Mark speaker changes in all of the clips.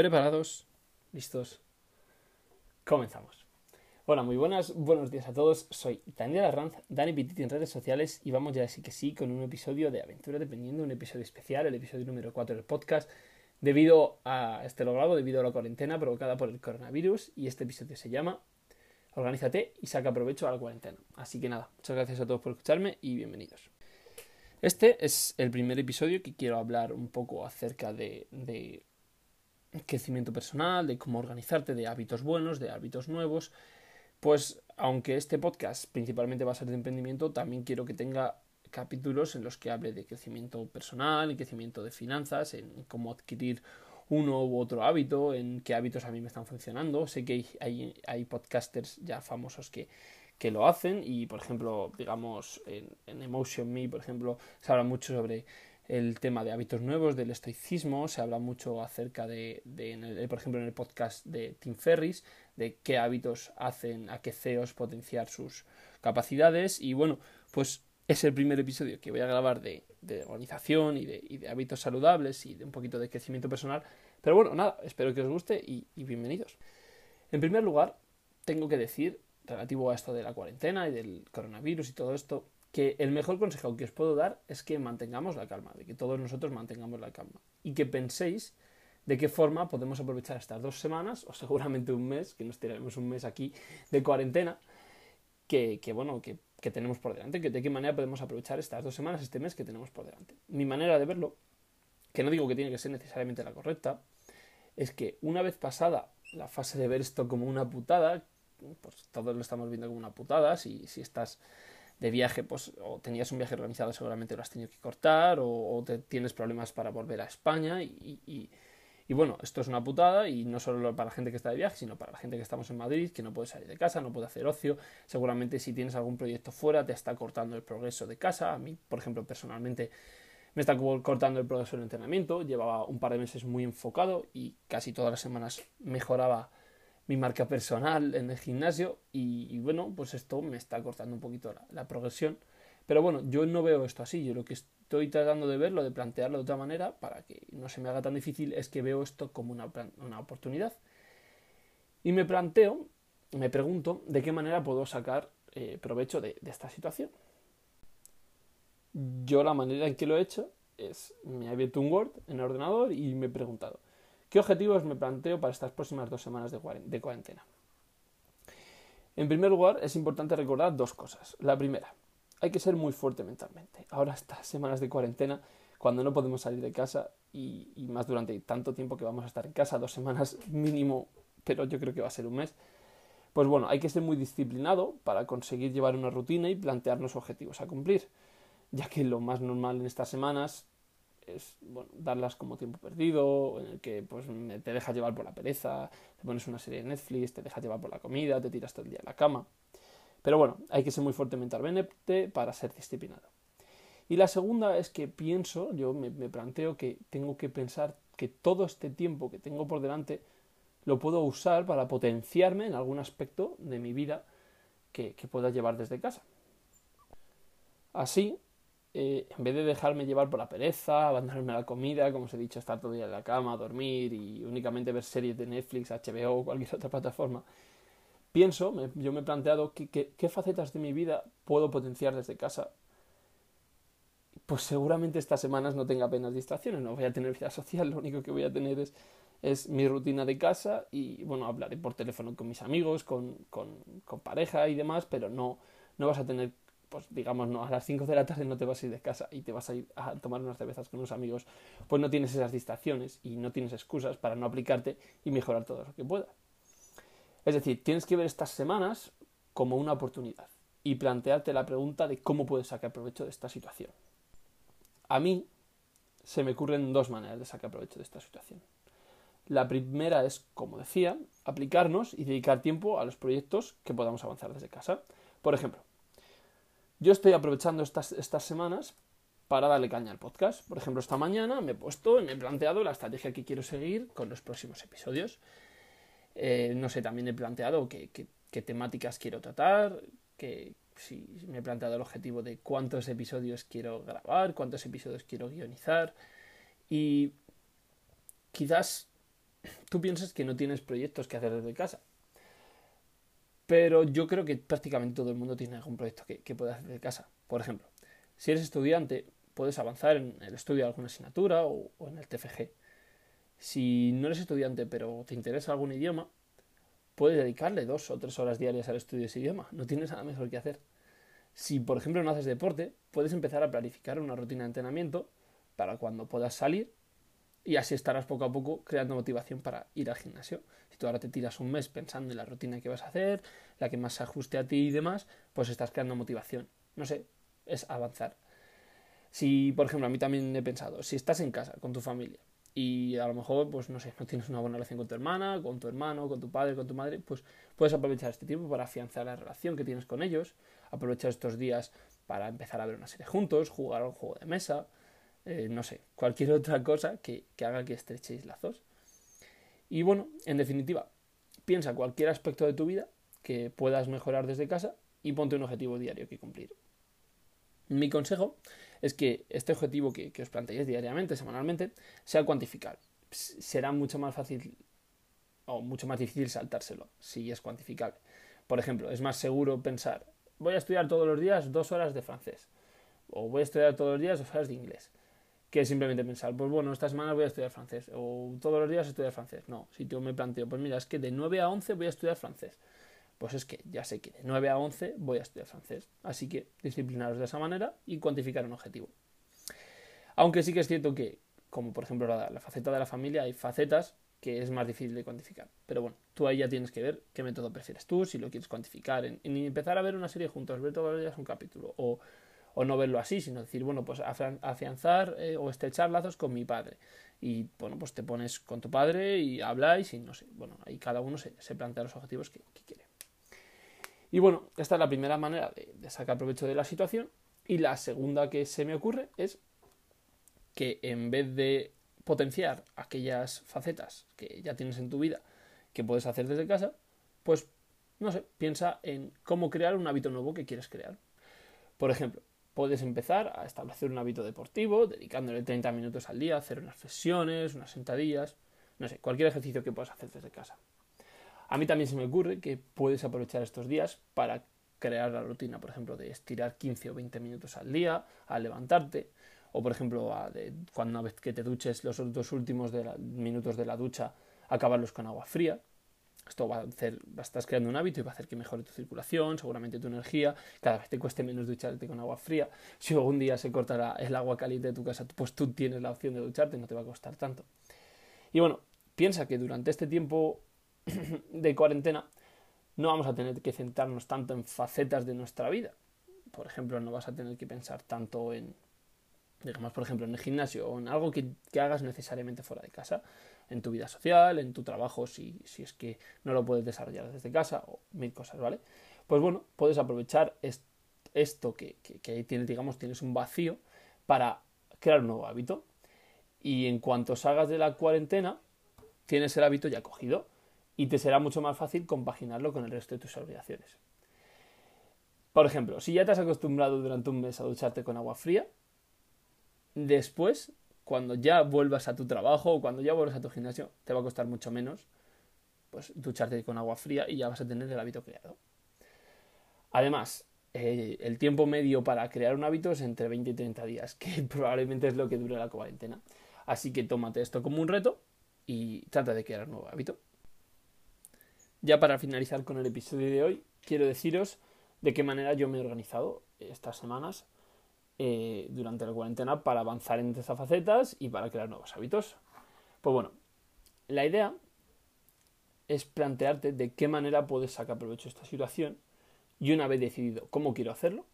Speaker 1: ¿Preparados? ¿Listos? Comenzamos. Hola, muy buenas, buenos días a todos. Soy Daniel Arranz, Dani Pititi en redes sociales y vamos ya así que sí con un episodio de Aventura Dependiendo, un episodio especial, el episodio número 4 del podcast, debido a este logrado, debido a la cuarentena provocada por el coronavirus y este episodio se llama Organízate y saca provecho a la cuarentena. Así que nada, muchas gracias a todos por escucharme y bienvenidos. Este es el primer episodio que quiero hablar un poco acerca de, de crecimiento personal, de cómo organizarte, de hábitos buenos, de hábitos nuevos. Pues aunque este podcast principalmente va a ser de emprendimiento, también quiero que tenga capítulos en los que hable de crecimiento personal, y crecimiento de finanzas, en cómo adquirir uno u otro hábito, en qué hábitos a mí me están funcionando. Sé que hay, hay, podcasters ya famosos que, que, lo hacen y, por ejemplo, digamos, en, en Emotion Me, por ejemplo, se habla mucho sobre el tema de hábitos nuevos, del estoicismo, se habla mucho acerca de, por ejemplo, en el podcast de Tim Ferris, de qué hábitos hacen a que CEOs potenciar sus capacidades y bueno, pues es el primer episodio que voy a grabar de, organización y de, hábitos saludables y de un poquito de crecimiento personal, pero bueno, nada, espero que os guste y bienvenidos. En primer lugar, tengo que decir, relativo a esto de la cuarentena y del coronavirus y todo esto, que el mejor consejo que os puedo dar es que mantengamos la calma, de que todos nosotros mantengamos la calma y que penséis de qué forma podemos aprovechar estas dos semanas o seguramente un mes, que nos tiraremos un mes aquí de cuarentena, que, bueno, que, que, tenemos por delante, que de qué manera podemos aprovechar estas dos semanas, este mes que tenemos por delante. Mi manera de verlo, que no digo que tiene que ser necesariamente la correcta, es que una vez pasada la fase de ver esto como una putada, pues todos lo estamos viendo como una putada, si, si estás de viaje, pues o tenías un viaje organizado, seguramente lo has tenido que cortar, o, te, tienes problemas para volver a España. Y, y, bueno, esto es una putada, y no solo para la gente que está de viaje, sino para la gente que estamos en Madrid, que no puede salir de casa, no puede hacer ocio. Seguramente si tienes algún proyecto fuera, te está cortando el progreso de casa. A mí, por ejemplo, personalmente me está cortando el progreso del entrenamiento. Llevaba un par de meses muy enfocado y casi todas las semanas mejoraba mi marca personal en el gimnasio y, bueno, pues esto me está cortando un poquito la, progresión. Pero bueno, yo no veo esto así, yo lo que estoy tratando de verlo, de plantearlo de otra manera, para que no se me haga tan difícil, es que veo esto como una, una oportunidad. Y me planteo, me pregunto, de qué manera puedo sacar eh, provecho de, de esta situación. Yo la manera en que lo he hecho es, me he abierto un Word en el ordenador y me he preguntado, ¿Qué objetivos me planteo para estas próximas dos semanas de cuarentena? En primer lugar, es importante recordar dos cosas. La primera, hay que ser muy fuerte mentalmente. Ahora estas semanas de cuarentena, cuando no podemos salir de casa y, más durante tanto tiempo que vamos a estar en casa, dos semanas mínimo, pero yo creo que va a ser un mes, pues bueno, hay que ser muy disciplinado para conseguir llevar una rutina y plantearnos objetivos a cumplir, ya que lo más normal en estas semanas darlas como tiempo perdido, en el que pues, te dejas llevar por la pereza, te pones una serie de Netflix, te dejas llevar por la comida, te tiras todo el día en la cama. Pero bueno, hay que ser muy fuerte mentalmente para ser disciplinado. Y la segunda es que pienso, yo me, planteo que tengo que pensar que todo este tiempo que tengo por delante lo puedo usar para potenciarme en algún aspecto de mi vida que pueda llevar desde casa. Así, eh, en vez de dejarme llevar por la pereza, abandonarme a la comida, como os he dicho, estar todo el día en la cama, dormir y únicamente ver series de Netflix, HBO o cualquier otra plataforma, pienso, yo me he planteado qué facetas de mi vida puedo potenciar desde casa. Pues seguramente estas semanas no tenga apenas distracciones, no voy a tener vida social, lo único que voy a tener es, es mi rutina de casa y bueno, hablaré por teléfono con mis amigos, con, con, con pareja y demás, pero no, no vas a tener pues digamos, no, a las 5 de la tarde no te vas a ir de casa y te vas a ir a tomar unas cervezas con unos amigos, pues no tienes esas distracciones y no tienes excusas para no aplicarte y mejorar todo lo que puedas. Es decir, tienes que ver estas semanas como una oportunidad y plantearte la pregunta de cómo puedes sacar provecho de esta situación. A mí se me ocurren dos maneras de sacar provecho de esta situación. La primera es, como decía, aplicarnos y dedicar tiempo a los proyectos que podamos avanzar desde casa. Por ejemplo, yo estoy aprovechando estas, estas semanas para darle caña al podcast. Por ejemplo, esta mañana me he puesto, me he planteado la estrategia que quiero seguir con los próximos episodios. Eh, no sé, también he planteado qué, temáticas quiero tratar, si me he planteado el objetivo de cuántos episodios quiero grabar, cuántos episodios quiero guionizar. Y quizás tú piensas que no tienes proyectos que hacer desde casa. Pero yo creo que prácticamente todo el mundo tiene algún proyecto que, que puede hacer desde casa. Por ejemplo, si eres estudiante, puedes avanzar en el estudio de alguna asignatura o, en el TFG. Si no eres estudiante pero te interesa algún idioma, puedes dedicarle dos o tres horas diarias al estudio de ese idioma. No tienes nada mejor que hacer. Si, por ejemplo, no haces deporte, puedes empezar a planificar una rutina de entrenamiento para cuando puedas salir y así estarás poco a poco creando motivación para ir al gimnasio. Si tú ahora te tiras un mes pensando en la rutina que vas a hacer, la que más se ajuste a ti y demás, pues estás creando motivación. No sé, es avanzar. Si, por ejemplo, a mí también he pensado, si estás en casa con tu familia y a lo mejor, pues no sé, no tienes una buena relación con tu hermana, con tu hermano, con tu padre, con tu madre, pues puedes aprovechar este tiempo para afianzar la relación que tienes con ellos, aprovechar estos días para empezar a ver una serie juntos, jugar un juego de mesa, eh, no sé, cualquier otra cosa que, que haga que estrechéis lazos. Y bueno, en definitiva, piensa cualquier aspecto de tu vida que puedas mejorar desde casa y ponte un objetivo diario que cumplir. Mi consejo es que este objetivo que, os planteéis diariamente, semanalmente, sea cuantificable. Será mucho más fácil o mucho más difícil saltárselo si es cuantificable. Por ejemplo, es más seguro pensar, voy a estudiar todos los días dos horas de francés o voy a estudiar todos los días dos horas de inglés que simplemente pensar, pues bueno, esta semana voy a estudiar francés o todos los días estudiar francés. No, si yo me planteo, pues mira, es que de 9 a 11 voy a estudiar francés pues es que ya sé que de 9 a 11 voy a estudiar francés. Así que disciplinaros de esa manera y cuantificar un objetivo. Aunque sí que es cierto que, como por ejemplo la, faceta de la familia, hay facetas que es más difícil de cuantificar. Pero bueno, tú ahí ya tienes que ver qué método prefieres tú, si lo quieres cuantificar, en, empezar a ver una serie juntos, ver todos los días un capítulo, o, no verlo así, sino decir, bueno, pues afianzar eh, o estrechar lazos con mi padre. Y bueno, pues te pones con tu padre y habláis y no sé, bueno, ahí cada uno se, plantea los objetivos que quiere. Y bueno, esta es la primera manera de, sacar provecho de la situación. Y la segunda que se me ocurre es que en vez de potenciar aquellas facetas que ya tienes en tu vida que puedes hacer desde casa, pues no sé, piensa en cómo crear un hábito nuevo que quieres crear. Por ejemplo, puedes empezar a establecer un hábito deportivo, dedicándole 30 minutos al día, hacer unas flexiones, unas sentadillas, no sé, cualquier ejercicio que puedas hacer desde casa. A mí también se me ocurre que puedes aprovechar estos días para crear la rutina, por ejemplo, de estirar 15 o 20 minutos al día, al levantarte, o por ejemplo, cuando una vez que te duches los dos últimos minutos de la ducha, acabarlos con agua fría. Esto va a hacer, estás creando un hábito y va a hacer que mejore tu circulación, seguramente tu energía, cada vez te cueste menos ducharte con agua fría. Si algún día se corta el agua caliente de tu casa, pues tú tienes la opción de ducharte, no te va a costar tanto. Y bueno, piensa que durante este tiempo de cuarentena, no vamos a tener que centrarnos tanto en facetas de nuestra vida. Por ejemplo, no vas a tener que pensar tanto en, digamos, por ejemplo, en el gimnasio o en algo que, hagas necesariamente fuera de casa, en tu vida social, en tu trabajo, si, si, es que no lo puedes desarrollar desde casa o mil cosas, ¿vale? Pues bueno, puedes aprovechar esto que, que, que tienes, digamos, tienes un vacío para crear un nuevo hábito. Y en cuanto salgas de la cuarentena, tienes el hábito ya cogido y te será mucho más fácil compaginarlo con el resto de tus obligaciones. Por ejemplo, si ya te has acostumbrado durante un mes a ducharte con agua fría, después, cuando ya vuelvas a tu trabajo o cuando ya vuelvas a tu gimnasio, te va a costar mucho menos pues, ducharte con agua fría y ya vas a tener el hábito creado. Además, eh, el tiempo medio para crear un hábito es entre 20 y 30 días, que probablemente es lo que dure la cuarentena. Así que tómate esto como un reto y trata de crear un nuevo hábito. Ya para finalizar con el episodio de hoy, quiero deciros de qué manera yo me he organizado estas semanas eh, durante la cuarentena para avanzar en estas facetas y para crear nuevos hábitos. Pues bueno, la idea es plantearte de qué manera puedes sacar provecho de esta situación y una vez decidido cómo quiero hacerlo,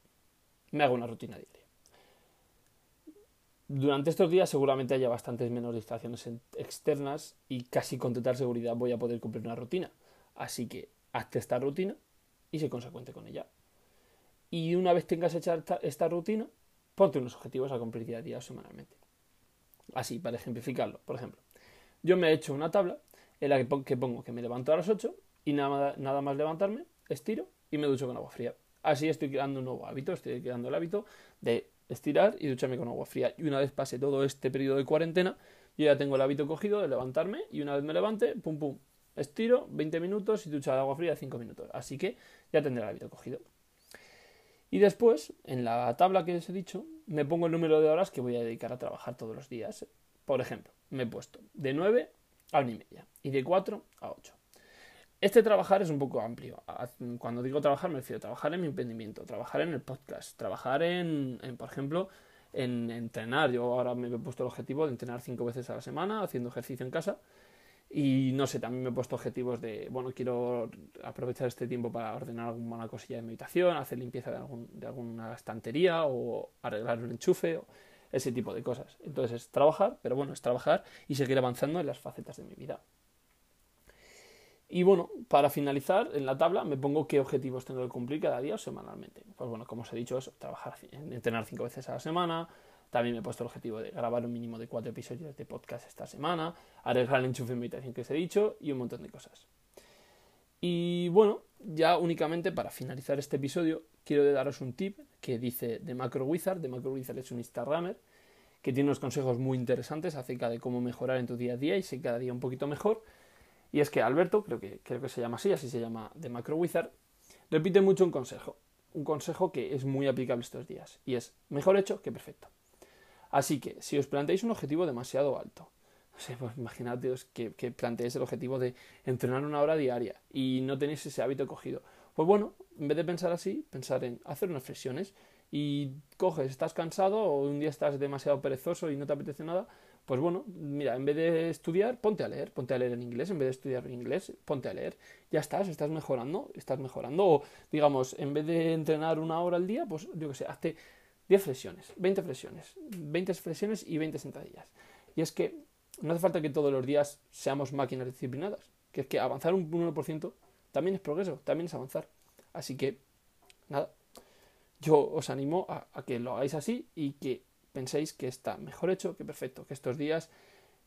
Speaker 1: me hago una rutina diaria. Durante estos días seguramente haya bastantes menos distracciones externas y casi con total seguridad voy a poder cumplir una rutina. Así que hazte esta rutina y sé consecuente con ella. Y una vez tengas hecha esta, rutina, ponte unos objetivos a cumplir día a día o semanalmente. Así, para ejemplificarlo, por ejemplo, yo me he hecho una tabla en la que pongo que me levanto a las 8 y nada, nada más levantarme, estiro y me ducho con agua fría. Así estoy creando un nuevo hábito, estoy creando el hábito de estirar y ducharme con agua fría. Y una vez pase todo este periodo de cuarentena, Yo ya tengo el hábito cogido de levantarme y una vez me levante, pum pum, estiro 20 minutos y ducha de agua fría 5 minutos. Así que ya tendré el hábito cogido. Y después, en la tabla que os he dicho, me pongo el número de horas que voy a dedicar a trabajar todos los días. Por ejemplo, me he puesto de 9 a 1 y media y de 4 a 8. Este trabajar es un poco amplio. Cuando digo trabajar me refiero a trabajar en mi emprendimiento, trabajar en el podcast, trabajar en, por ejemplo, en entrenar. Yo ahora me he puesto el objetivo de entrenar cinco veces a la semana haciendo ejercicio en casa. Y no sé, también me he puesto objetivos de, bueno, quiero aprovechar este tiempo para ordenar alguna cosilla de meditación, hacer limpieza de, algún, de alguna estantería o arreglar un enchufe, ese tipo de cosas. Entonces es trabajar, pero bueno, es trabajar y seguir avanzando en las facetas de mi vida. Y bueno, para finalizar, en la tabla me pongo qué objetivos tengo que cumplir cada día o semanalmente. Pues bueno, como os he dicho, eso, trabajar, entrenar cinco veces a la semana. También me he puesto el objetivo de grabar un mínimo de cuatro episodios de podcast esta semana, arreglar el enchufe de invitación que os he dicho y un montón de cosas. Y bueno, ya únicamente para finalizar este episodio, quiero daros un tip que dice de Macro Wizard. De Macro Wizard es un Instagramer que tiene unos consejos muy interesantes acerca de cómo mejorar en tu día a día y ser cada día un poquito mejor. Y es que Alberto, creo que, creo que se llama así, así se llama de Macro Wizard, repite mucho un consejo. Un consejo que es muy aplicable estos días. Y es mejor hecho que perfecto. Así que, si os planteáis un objetivo demasiado alto, no sé, pues que, que planteéis el objetivo de entrenar una hora diaria y no tenéis ese hábito cogido. Pues bueno, en vez de pensar así, pensar en hacer unas flexiones y coges, estás cansado o un día estás demasiado perezoso y no te apetece nada, pues bueno, mira, en vez de estudiar, ponte a leer, ponte a leer en inglés, en vez de estudiar en inglés, ponte a leer. Ya estás, estás mejorando, estás mejorando. O digamos, en vez de entrenar una hora al día, pues yo qué sé, hazte 10 flexiones, 20 flexiones, 20 flexiones y 20 sentadillas. Y es que no hace falta que todos los días seamos máquinas disciplinadas, que es que avanzar un 1% también es progreso, también es avanzar. Así que, nada, yo os animo a, que lo hagáis así y que penséis que está mejor hecho que perfecto, que estos días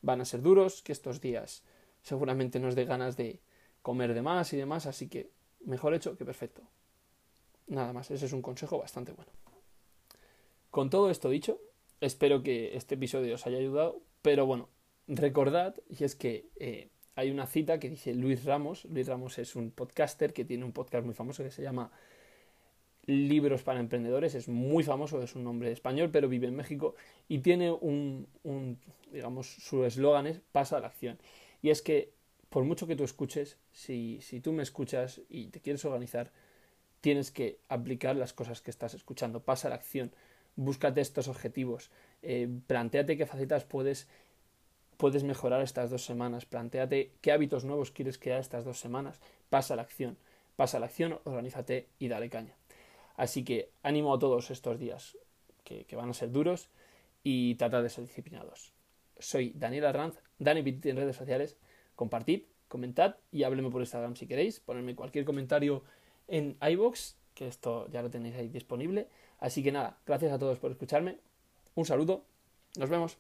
Speaker 1: van a ser duros, que estos días seguramente nos dé ganas de comer de más y demás, así que mejor hecho que perfecto. Nada más, ese es un consejo bastante bueno. Con todo esto dicho, espero que este episodio os haya ayudado, pero bueno, recordad, y es que eh, hay una cita que dice Luis Ramos, Luis Ramos es un podcaster que tiene un podcast muy famoso que se llama libros para emprendedores, es muy famoso, es un nombre español, pero vive en México y tiene un, digamos, su eslogan es pasa a la acción. Y es que por mucho que tú escuches, si, si tú me escuchas y te quieres organizar, tienes que aplicar las cosas que estás escuchando, pasa a la acción, búscate estos objetivos, eh, planteate qué facetas puedes puedes mejorar estas dos semanas, planteate qué hábitos nuevos quieres crear estas dos semanas, pasa a la acción, pasa a la acción, organízate y dale caña. Así que ánimo a todos estos días, que, van a ser duros, y trata de ser disciplinados. Soy Daniel Arranz, Dani en redes sociales. Compartid, comentad y hábleme por Instagram si queréis. Ponedme cualquier comentario en iBox, que esto ya lo tenéis ahí disponible. Así que nada, gracias a todos por escucharme. Un saludo, nos vemos.